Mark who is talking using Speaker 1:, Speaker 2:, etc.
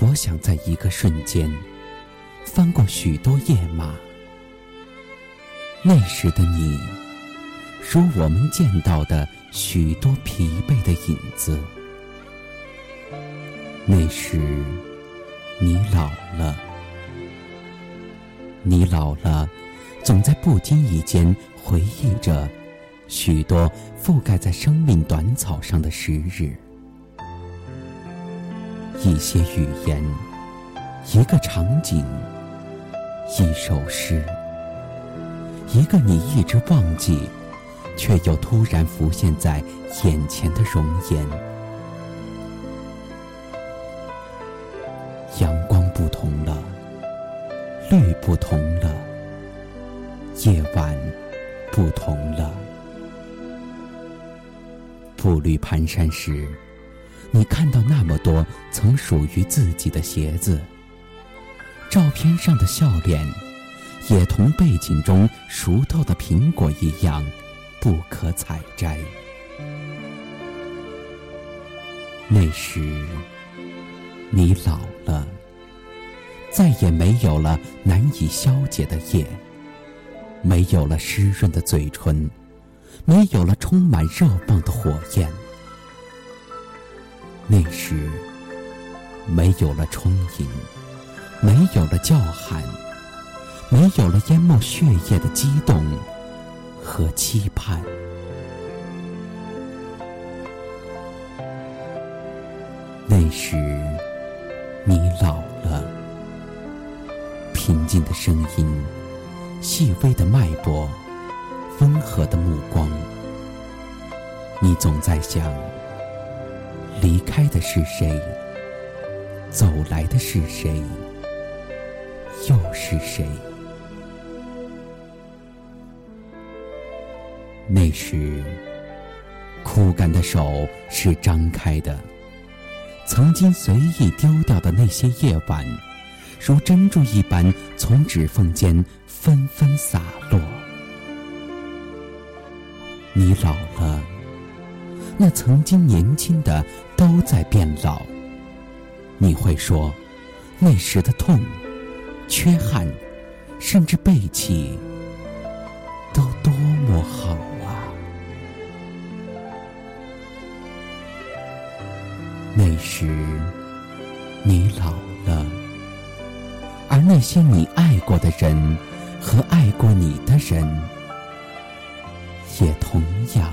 Speaker 1: 我想在一个瞬间翻过许多页码。那时的你，如我们见到的许多疲惫的影子。那时，你老了，你老了，总在不经意间回忆着许多覆盖在生命短草上的时日，一些语言，一个场景，一首诗。一个你一直忘记，却又突然浮现在眼前的容颜。阳光不同了，绿不同了，夜晚不同了。步履蹒跚时，你看到那么多曾属于自己的鞋子，照片上的笑脸。也同背景中熟透的苹果一样，不可采摘。那时，你老了，再也没有了难以消解的夜，没有了湿润的嘴唇，没有了充满热望的火焰。那时，没有了充盈，没有了叫喊。没有了淹没血液的激动和期盼，那时你老了。平静的声音，细微的脉搏，温和的目光，你总在想：离开的是谁？走来的是谁？又是谁？那时，枯干的手是张开的。曾经随意丢掉的那些夜晚，如珍珠一般从指缝间纷纷洒落。你老了，那曾经年轻的都在变老。你会说，那时的痛、缺憾，甚至背弃，都多么好啊。那时，你老了，而那些你爱过的人和爱过你的人，也同样。